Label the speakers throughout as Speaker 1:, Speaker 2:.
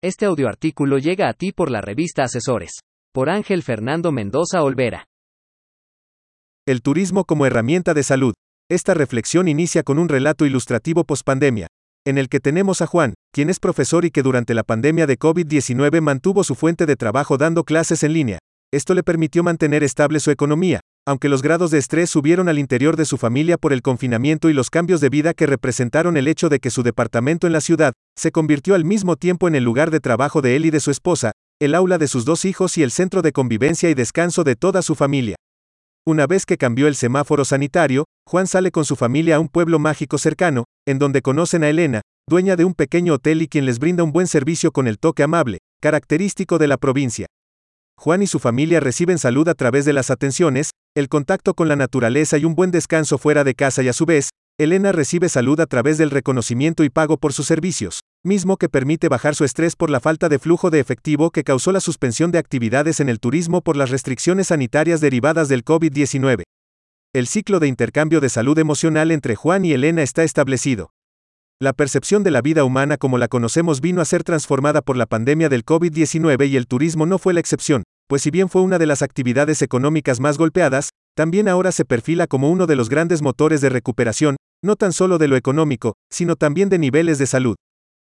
Speaker 1: Este audioartículo llega a ti por la revista Asesores. Por Ángel Fernando Mendoza Olvera.
Speaker 2: El turismo como herramienta de salud. Esta reflexión inicia con un relato ilustrativo pospandemia, en el que tenemos a Juan, quien es profesor y que durante la pandemia de COVID-19 mantuvo su fuente de trabajo dando clases en línea. Esto le permitió mantener estable su economía, aunque los grados de estrés subieron al interior de su familia por el confinamiento y los cambios de vida que representaron el hecho de que su departamento en la ciudad se convirtió al mismo tiempo en el lugar de trabajo de él y de su esposa, el aula de sus dos hijos y el centro de convivencia y descanso de toda su familia. Una vez que cambió el semáforo sanitario, Juan sale con su familia a un pueblo mágico cercano, en donde conocen a Elena, dueña de un pequeño hotel y quien les brinda un buen servicio con el toque amable, característico de la provincia. Juan y su familia reciben salud a través de las atenciones, el contacto con la naturaleza y un buen descanso fuera de casa y a su vez, Elena recibe salud a través del reconocimiento y pago por sus servicios, mismo que permite bajar su estrés por la falta de flujo de efectivo que causó la suspensión de actividades en el turismo por las restricciones sanitarias derivadas del COVID-19. El ciclo de intercambio de salud emocional entre Juan y Elena está establecido. La percepción de la vida humana como la conocemos vino a ser transformada por la pandemia del COVID-19 y el turismo no fue la excepción, pues si bien fue una de las actividades económicas más golpeadas, también ahora se perfila como uno de los grandes motores de recuperación, no tan solo de lo económico, sino también de niveles de salud.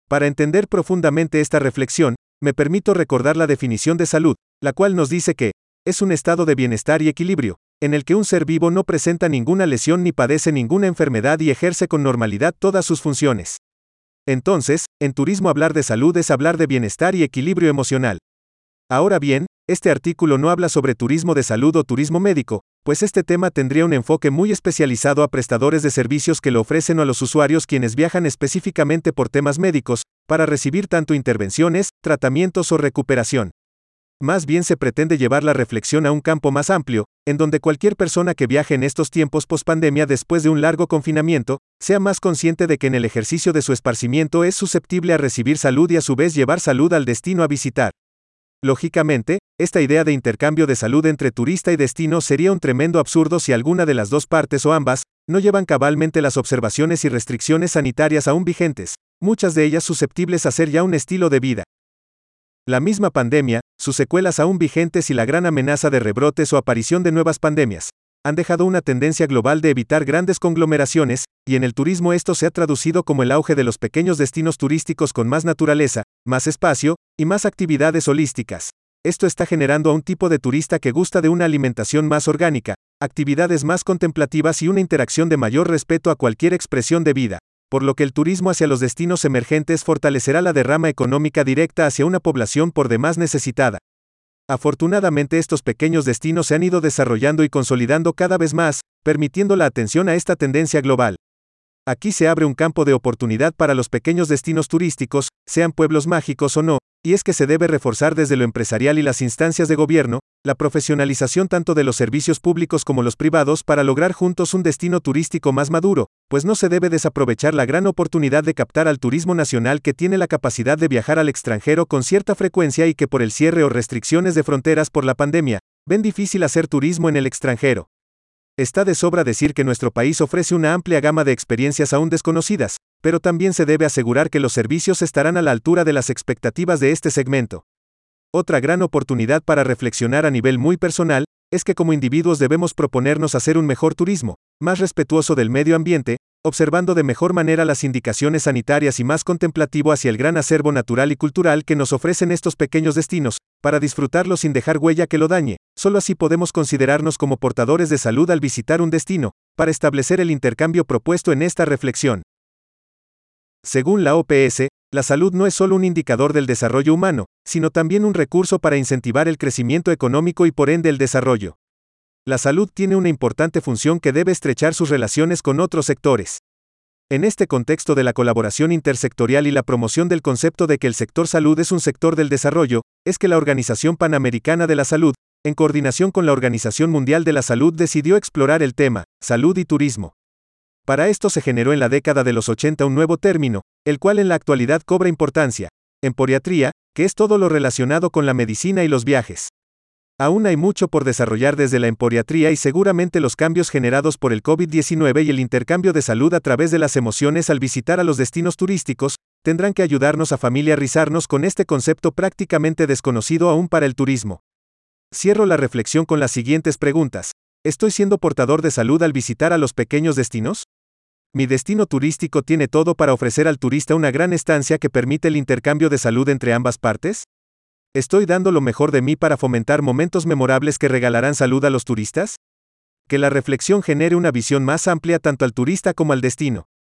Speaker 2: Para entender profundamente esta reflexión, me permito recordar la definición de salud, la cual nos dice que, es un estado de bienestar y equilibrio, en el que un ser vivo no presenta ninguna lesión ni padece ninguna enfermedad y ejerce con normalidad todas sus funciones. Entonces, en turismo hablar de salud es hablar de bienestar y equilibrio emocional. Ahora bien, este artículo no habla sobre turismo de salud o turismo médico, pues este tema tendría un enfoque muy especializado a prestadores de servicios que lo ofrecen a los usuarios quienes viajan específicamente por temas médicos, para recibir tanto intervenciones, tratamientos o recuperación. Más bien se pretende llevar la reflexión a un campo más amplio, en donde cualquier persona que viaje en estos tiempos pospandemia después de un largo confinamiento, sea más consciente de que en el ejercicio de su esparcimiento es susceptible a recibir salud y a su vez llevar salud al destino a visitar. Lógicamente, esta idea de intercambio de salud entre turista y destino sería un tremendo absurdo si alguna de las dos partes o ambas no llevan cabalmente las observaciones y restricciones sanitarias aún vigentes, muchas de ellas susceptibles a ser ya un estilo de vida. La misma pandemia, sus secuelas aún vigentes y la gran amenaza de rebrotes o aparición de nuevas pandemias, han dejado una tendencia global de evitar grandes conglomeraciones, y en el turismo esto se ha traducido como el auge de los pequeños destinos turísticos con más naturaleza, más espacio, y más actividades holísticas. Esto está generando a un tipo de turista que gusta de una alimentación más orgánica, actividades más contemplativas y una interacción de mayor respeto a cualquier expresión de vida, por lo que el turismo hacia los destinos emergentes fortalecerá la derrama económica directa hacia una población por demás necesitada, Afortunadamente estos pequeños destinos se han ido desarrollando y consolidando cada vez más, permitiendo la atención a esta tendencia global. Aquí se abre un campo de oportunidad para los pequeños destinos turísticos, sean pueblos mágicos o no, y es que se debe reforzar desde lo empresarial y las instancias de gobierno, la profesionalización tanto de los servicios públicos como los privados para lograr juntos un destino turístico más maduro, pues no se debe desaprovechar la gran oportunidad de captar al turismo nacional que tiene la capacidad de viajar al extranjero con cierta frecuencia y que por el cierre o restricciones de fronteras por la pandemia, ven difícil hacer turismo en el extranjero. Está de sobra decir que nuestro país ofrece una amplia gama de experiencias aún desconocidas, pero también se debe asegurar que los servicios estarán a la altura de las expectativas de este segmento. Otra gran oportunidad para reflexionar a nivel muy personal, es que como individuos debemos proponernos hacer un mejor turismo, más respetuoso del medio ambiente, observando de mejor manera las indicaciones sanitarias y más contemplativo hacia el gran acervo natural y cultural que nos ofrecen estos pequeños destinos, para disfrutarlo sin dejar huella que lo dañe, solo así podemos considerarnos como portadores de salud al visitar un destino, para establecer el intercambio propuesto en esta reflexión. Según la OPS, la salud no es solo un indicador del desarrollo humano, sino también un recurso para incentivar el crecimiento económico y por ende el desarrollo. La salud tiene una importante función que debe estrechar sus relaciones con otros sectores. En este contexto de la colaboración intersectorial y la promoción del concepto de que el sector salud es un sector del desarrollo, es que la Organización Panamericana de la Salud, en coordinación con la Organización Mundial de la Salud, decidió explorar el tema, salud y turismo. Para esto se generó en la década de los 80 un nuevo término, el cual en la actualidad cobra importancia, emporiatría, que es todo lo relacionado con la medicina y los viajes. Aún hay mucho por desarrollar desde la emporiatría y seguramente los cambios generados por el COVID-19 y el intercambio de salud a través de las emociones al visitar a los destinos turísticos, tendrán que ayudarnos a familiarizarnos con este concepto prácticamente desconocido aún para el turismo. Cierro la reflexión con las siguientes preguntas. ¿Estoy siendo portador de salud al visitar a los pequeños destinos? Mi destino turístico tiene todo para ofrecer al turista una gran estancia que permite el intercambio de salud entre ambas partes? ¿Estoy dando lo mejor de mí para fomentar momentos memorables que regalarán salud a los turistas? Que la reflexión genere una visión más amplia tanto al turista como al destino.